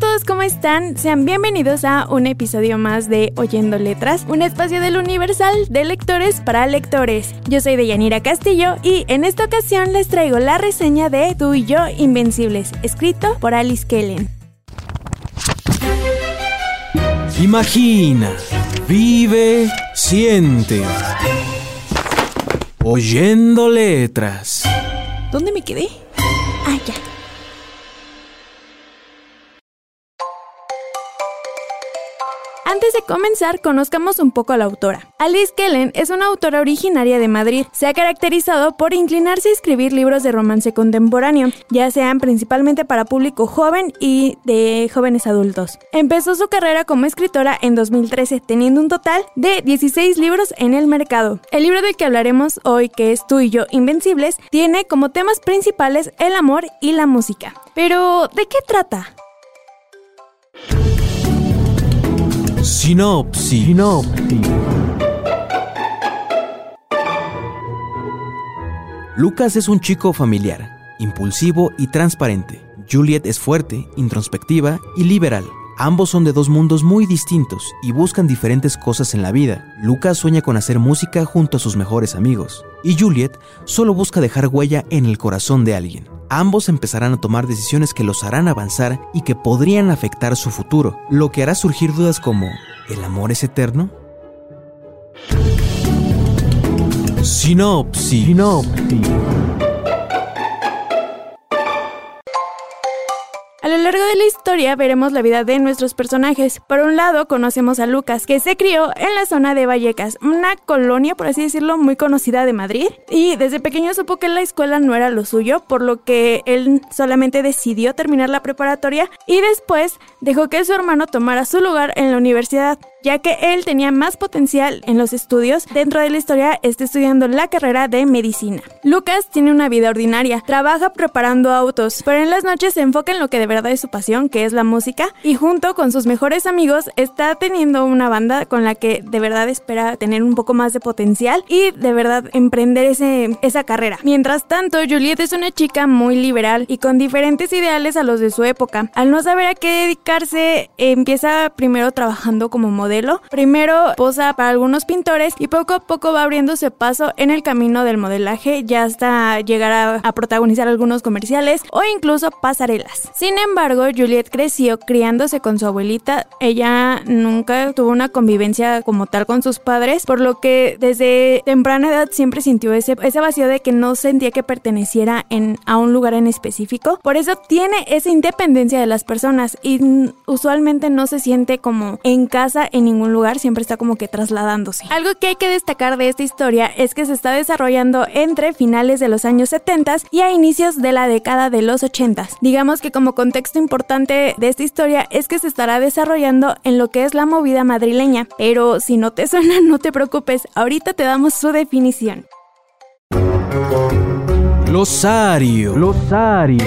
todos, ¿cómo están? Sean bienvenidos a un episodio más de Oyendo Letras, un espacio del Universal de lectores para lectores. Yo soy Deyanira Castillo y en esta ocasión les traigo la reseña de Tú y yo Invencibles, escrito por Alice Kellen. Imagina, vive, siente. Oyendo letras. ¿Dónde me quedé? Ah, ya. Antes de comenzar, conozcamos un poco a la autora. Alice Kellen es una autora originaria de Madrid. Se ha caracterizado por inclinarse a escribir libros de romance contemporáneo, ya sean principalmente para público joven y de jóvenes adultos. Empezó su carrera como escritora en 2013, teniendo un total de 16 libros en el mercado. El libro del que hablaremos hoy, que es Tú y yo Invencibles, tiene como temas principales el amor y la música. Pero, ¿de qué trata? Sinopsis. Lucas es un chico familiar, impulsivo y transparente. Juliet es fuerte, introspectiva y liberal. Ambos son de dos mundos muy distintos y buscan diferentes cosas en la vida. Lucas sueña con hacer música junto a sus mejores amigos, y Juliet solo busca dejar huella en el corazón de alguien. Ambos empezarán a tomar decisiones que los harán avanzar y que podrían afectar su futuro, lo que hará surgir dudas como ¿el amor es eterno? Sinopsis. Sinopsis. Largo de la historia veremos la vida de nuestros personajes. Por un lado conocemos a Lucas, que se crió en la zona de Vallecas, una colonia, por así decirlo, muy conocida de Madrid. Y desde pequeño supo que la escuela no era lo suyo, por lo que él solamente decidió terminar la preparatoria y después dejó que su hermano tomara su lugar en la universidad ya que él tenía más potencial en los estudios. Dentro de la historia está estudiando la carrera de medicina. Lucas tiene una vida ordinaria, trabaja preparando autos, pero en las noches se enfoca en lo que de verdad es su pasión, que es la música, y junto con sus mejores amigos está teniendo una banda con la que de verdad espera tener un poco más de potencial y de verdad emprender ese, esa carrera. Mientras tanto, Juliet es una chica muy liberal y con diferentes ideales a los de su época. Al no saber a qué dedicarse, empieza primero trabajando como modelo Primero posa para algunos pintores y poco a poco va abriéndose paso en el camino del modelaje ya hasta llegar a, protagonizar algunos comerciales o incluso pasarelas. Sin embargo, Juliet creció criándose con su abuelita. Ella nunca tuvo una convivencia como tal con sus padres, por lo que desde temprana edad siempre sintió ese, ese vacío de que no sentía que perteneciera en, a un lugar en específico. Por eso tiene esa independencia de las personas y usualmente no se siente como en casa ningún lugar, siempre está como que trasladándose. Algo que hay que destacar de esta historia es que se está desarrollando entre finales de los años 70 y a inicios de la década de los 80. Digamos que como contexto importante de esta historia es que se estará desarrollando en lo que es la movida madrileña, pero si no te suena no te preocupes, ahorita te damos su definición. Losario. Losario.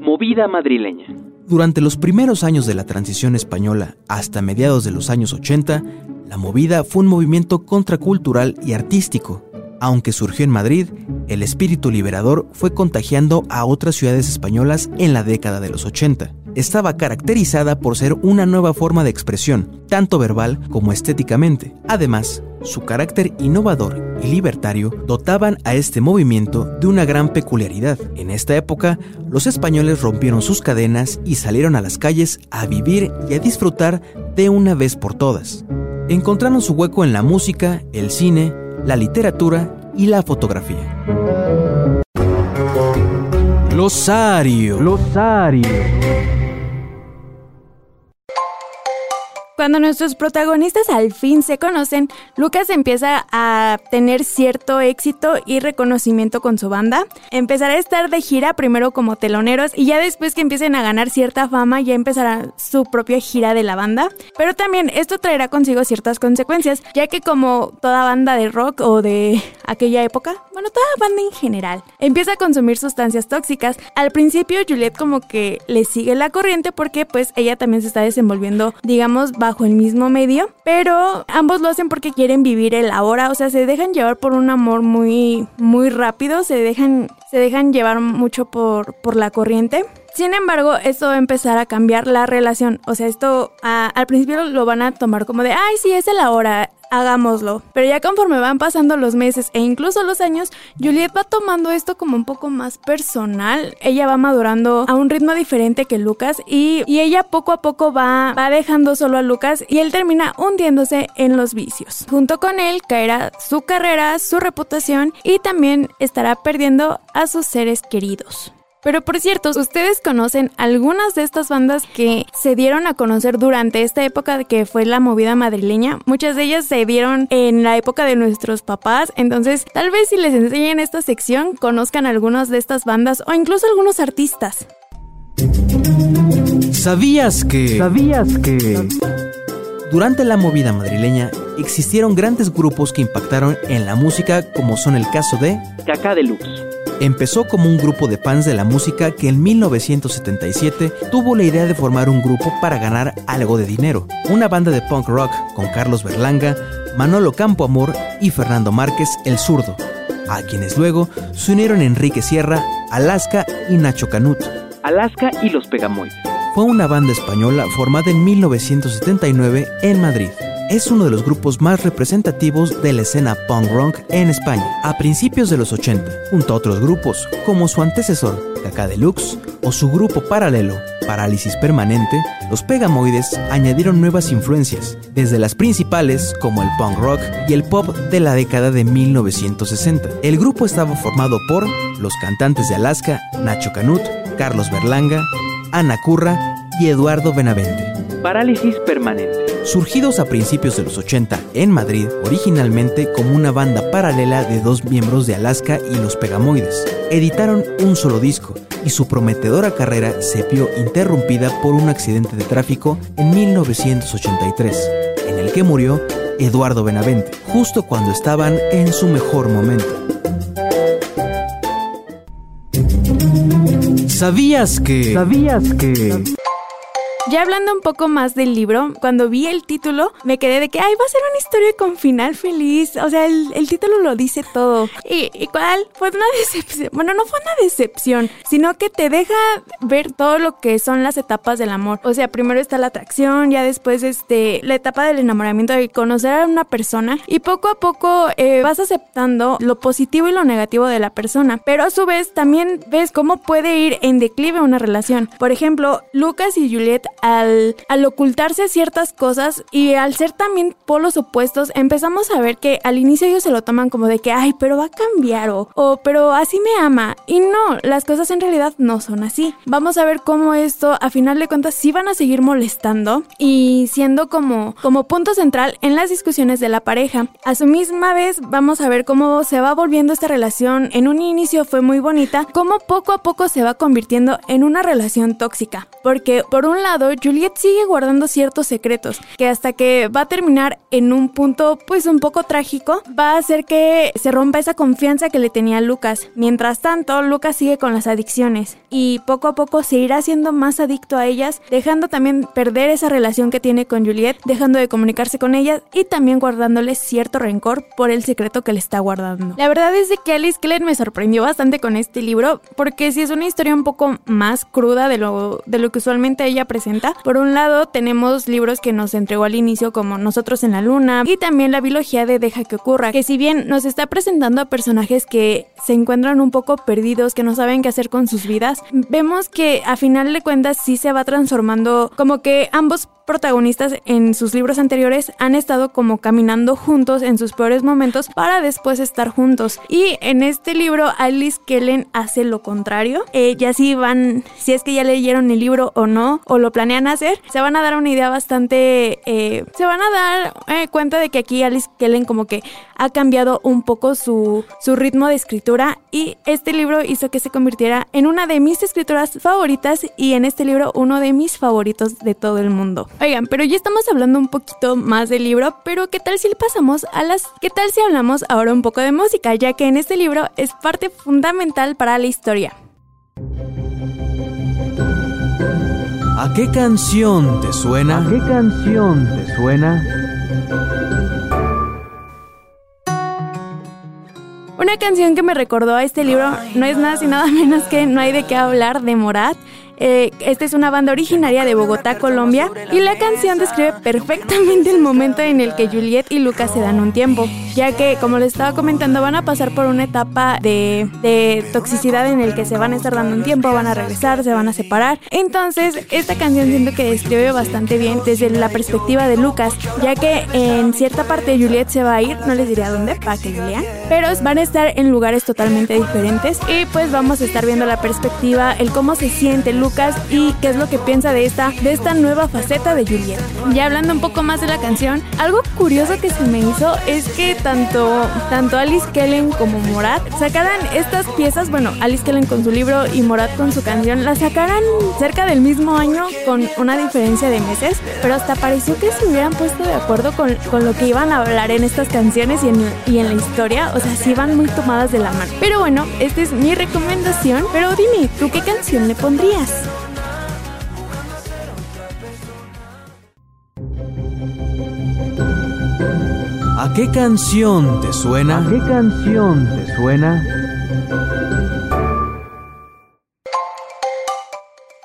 Movida madrileña. Durante los primeros años de la transición española hasta mediados de los años 80, la movida fue un movimiento contracultural y artístico. Aunque surgió en Madrid, el espíritu liberador fue contagiando a otras ciudades españolas en la década de los 80. Estaba caracterizada por ser una nueva forma de expresión, tanto verbal como estéticamente. Además, su carácter innovador y libertario dotaban a este movimiento de una gran peculiaridad. En esta época, los españoles rompieron sus cadenas y salieron a las calles a vivir y a disfrutar de una vez por todas. Encontraron su hueco en la música, el cine, la literatura y la fotografía. Losario. Losario. Cuando nuestros protagonistas al fin se conocen, Lucas empieza a tener cierto éxito y reconocimiento con su banda. Empezará a estar de gira primero como teloneros y ya después que empiecen a ganar cierta fama ya empezará su propia gira de la banda. Pero también esto traerá consigo ciertas consecuencias, ya que como toda banda de rock o de aquella época, bueno, toda banda en general, empieza a consumir sustancias tóxicas. Al principio Juliet como que le sigue la corriente porque pues ella también se está desenvolviendo, digamos, bajo el mismo medio, pero ambos lo hacen porque quieren vivir el ahora, o sea, se dejan llevar por un amor muy muy rápido, se dejan se dejan llevar mucho por, por la corriente. Sin embargo, esto va a empezar a cambiar la relación. O sea, esto al principio lo van a tomar como de, ay, sí, es la hora, hagámoslo. Pero ya conforme van pasando los meses e incluso los años, Juliet va tomando esto como un poco más personal. Ella va madurando a un ritmo diferente que Lucas y, ella poco a poco va, va dejando solo a Lucas y él termina hundiéndose en los vicios. Junto con él caerá su carrera, su reputación y también estará perdiendo a sus seres queridos. Pero por cierto, ¿ustedes conocen algunas de estas bandas que se dieron a conocer durante esta época que fue la movida madrileña? Muchas de ellas se dieron en la época de nuestros papás, entonces tal vez si les enseñan esta sección conozcan algunas de estas bandas o incluso algunos artistas. ¿Sabías que... ¿Sabías que... Durante la movida madrileña existieron grandes grupos que impactaron en la música como son el caso de... Cacá Deluxe Empezó como un grupo de fans de la música que en 1977 tuvo la idea de formar un grupo para ganar algo de dinero. Una banda de punk rock con Carlos Berlanga, Manolo Campoamor y Fernando Márquez el Zurdo, a quienes luego se unieron Enrique Sierra, Alaska y Nacho Canut. Alaska y los Pegamoides. Fue una banda española formada en 1979 en Madrid es uno de los grupos más representativos de la escena punk rock en España a principios de los 80, junto a otros grupos como su antecesor, Kaká Deluxe, o su grupo paralelo, Parálisis Permanente, los Pegamoides añadieron nuevas influencias, desde las principales como el punk rock y el pop de la década de 1960. El grupo estaba formado por los cantantes de Alaska, Nacho Canut, Carlos Berlanga, Ana Curra y Eduardo Benavente. Parálisis Permanente surgidos a principios de los 80 en Madrid, originalmente como una banda paralela de dos miembros de Alaska y los Pegamoides. Editaron un solo disco y su prometedora carrera se vio interrumpida por un accidente de tráfico en 1983, en el que murió Eduardo Benavente, justo cuando estaban en su mejor momento. ¿Sabías que... ¿Sabías que... Ya hablando un poco más del libro, cuando vi el título, me quedé de que, ay, va a ser una historia con final feliz. O sea, el, título lo dice todo. ¿Y, ¿Y, cuál? Fue una decepción. Bueno, no fue una decepción, sino que te deja ver todo lo que son las etapas del amor. O sea, primero está la atracción, ya después este, la etapa del enamoramiento, de conocer a una persona. Y poco a poco eh, vas aceptando lo positivo y lo negativo de la persona. Pero a su vez también ves cómo puede ir en declive una relación. Por ejemplo, Lucas y Juliet al, ocultarse ciertas cosas y al ser también polos opuestos, empezamos a ver que al inicio ellos se lo toman como de que, ay, pero va a cambiar o, o pero así me ama. Y no, las cosas en realidad no son así. Vamos a ver cómo esto, a final de cuentas, sí van a seguir molestando y siendo como, como punto central en las discusiones de la pareja. A su misma vez, vamos a ver cómo se va volviendo esta relación. En un inicio fue muy bonita, cómo poco a poco se va convirtiendo en una relación tóxica. Porque por un lado, Juliet sigue guardando ciertos secretos, que hasta que va a terminar en un punto pues un poco trágico, va a hacer que se rompa esa confianza que le tenía Lucas. Mientras tanto, Lucas sigue con las adicciones y poco a poco se irá siendo más adicto a ellas, dejando también perder esa relación que tiene con Juliet, dejando de comunicarse con ellas y también guardándole cierto rencor por el secreto que le está guardando. La verdad es que Alice Keller me sorprendió bastante con este libro, porque si es una historia un poco más cruda de lo, de lo que usualmente ella presenta, por un lado, tenemos libros que nos entregó al inicio como Nosotros en la Luna y también la biología de Deja que ocurra, que si bien nos está presentando a personajes que se encuentran un poco perdidos, que no saben qué hacer con sus vidas, vemos que a final de cuentas sí se va transformando como que ambos protagonistas en sus libros anteriores han estado como caminando juntos en sus peores momentos para después estar juntos. Y en este libro Alice Kellen hace lo contrario. Eh, ya si van, si es que ya leyeron el libro o no, o lo planean hacer, se van a dar una idea bastante, eh, se van a dar eh, cuenta de que aquí Alice Kellen como que ha cambiado un poco su, su ritmo de escritura y este libro hizo que se convirtiera en una de mis escrituras favoritas y en este libro uno de mis favoritos de todo el mundo. Oigan, pero ya estamos hablando un poquito más del libro, pero ¿qué tal si le pasamos a las... ¿Qué tal si hablamos ahora un poco de música? Ya que en este libro es parte fundamental para la historia. ¿A qué canción te suena? ¿A qué canción te suena? Una canción que me recordó a este libro no es nada y nada menos que No hay de qué hablar de Morat. Eh, esta es una banda originaria de Bogotá, Colombia, y la canción describe perfectamente el momento en el que Juliet y Lucas se dan un tiempo, ya que, como les estaba comentando, van a pasar por una etapa de, de toxicidad en el que se van a estar dando un tiempo, van a regresar, se van a separar. Entonces, esta canción siento que describe bastante bien desde la perspectiva de Lucas, ya que en cierta parte Juliet se va a ir, no les diré a dónde para que lean, pero van a estar en lugares totalmente diferentes y pues vamos a estar viendo la perspectiva, el cómo se siente Lucas y qué es lo que piensa de esta, de esta nueva faceta de Juliet. Ya hablando un poco más de la canción, algo curioso que se me hizo es que tanto, tanto Alice Kellen como Morat sacaran estas piezas, bueno, Alice Kellen con su libro y Morat con su canción, las sacaran cerca del mismo año con una diferencia de meses, pero hasta pareció que se hubieran puesto de acuerdo con, con lo que iban a hablar en estas canciones y en, y en la historia, o sea, sí van muy tomadas de la mano. Pero bueno, esta es mi recomendación, pero dime, ¿tú qué canción le pondrías? ¿A qué canción te suena? ¿A qué canción te suena?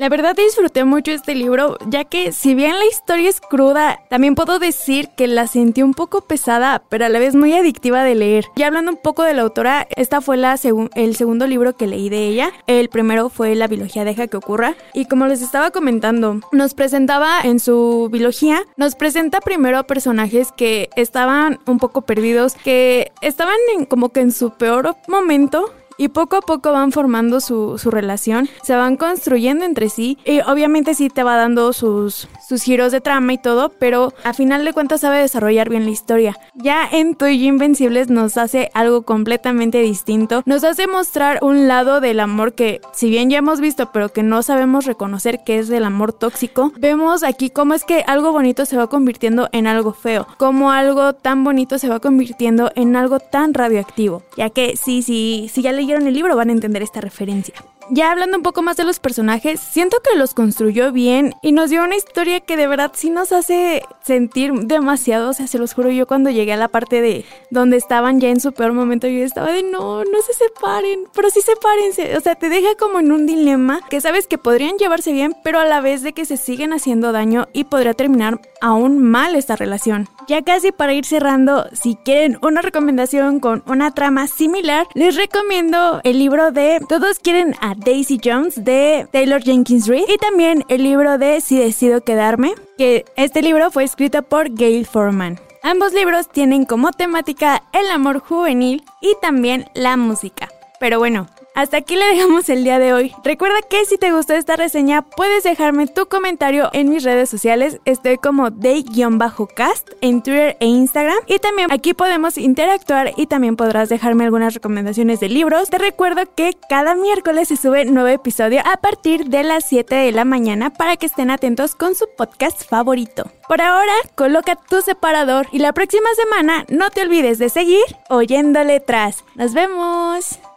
La verdad disfruté mucho este libro, ya que si bien la historia es cruda, también puedo decir que la sentí un poco pesada, pero a la vez muy adictiva de leer. Ya hablando un poco de la autora, esta fue la el segundo libro que leí de ella. El primero fue La biología deja que ocurra. Y como les estaba comentando, nos presentaba en su biología, nos presenta primero a personajes que estaban un poco perdidos, que estaban en, como que en su peor momento y poco a poco van formando su, su, relación, se van construyendo entre sí y obviamente sí te va dando sus, sus giros de trama y todo, pero a final de cuentas sabe desarrollar bien la historia. Ya en Tú y yo Invencibles nos hace algo completamente distinto, nos hace mostrar un lado del amor que si bien ya hemos visto pero que no sabemos reconocer que es el amor tóxico, vemos aquí cómo es que algo bonito se va convirtiendo en algo feo, cómo algo tan bonito se va convirtiendo en algo tan radioactivo, ya que sí, sí, sí ya leí en el libro van a entender esta referencia. Ya hablando un poco más de los personajes, siento que los construyó bien y nos dio una historia que de verdad sí nos hace sentir demasiado. O sea, se los juro, yo cuando llegué a la parte de donde estaban ya en su peor momento, yo estaba de no, no se separen, pero sí sepárense. O sea, te deja como en un dilema que sabes que podrían llevarse bien, pero a la vez de que se siguen haciendo daño y podría terminar aún mal esta relación. Ya casi para ir cerrando, si quieren una recomendación con una trama similar, les recomiendo el libro de Todos quieren a Daisy Jones de Taylor Jenkins Reid y también el libro de Si decido quedarme, que este libro fue escrito por Gail Forman. Ambos libros tienen como temática el amor juvenil y también la música. Pero bueno, hasta aquí le dejamos el día de hoy. Recuerda que si te gustó esta reseña, puedes dejarme tu comentario en mis redes sociales. Estoy como day-cast en Twitter e Instagram. Y también aquí podemos interactuar y también podrás dejarme algunas recomendaciones de libros. Te recuerdo que cada miércoles se sube nuevo episodio a partir de las 7 de la mañana para que estén atentos con su podcast favorito. Por ahora, coloca tu separador y la próxima semana no te olvides de seguir oyendo letras. Nos vemos.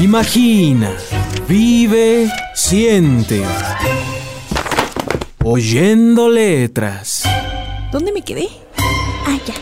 Imagina, vive, siente. Oyendo letras. ¿Dónde me quedé? Ah, ya.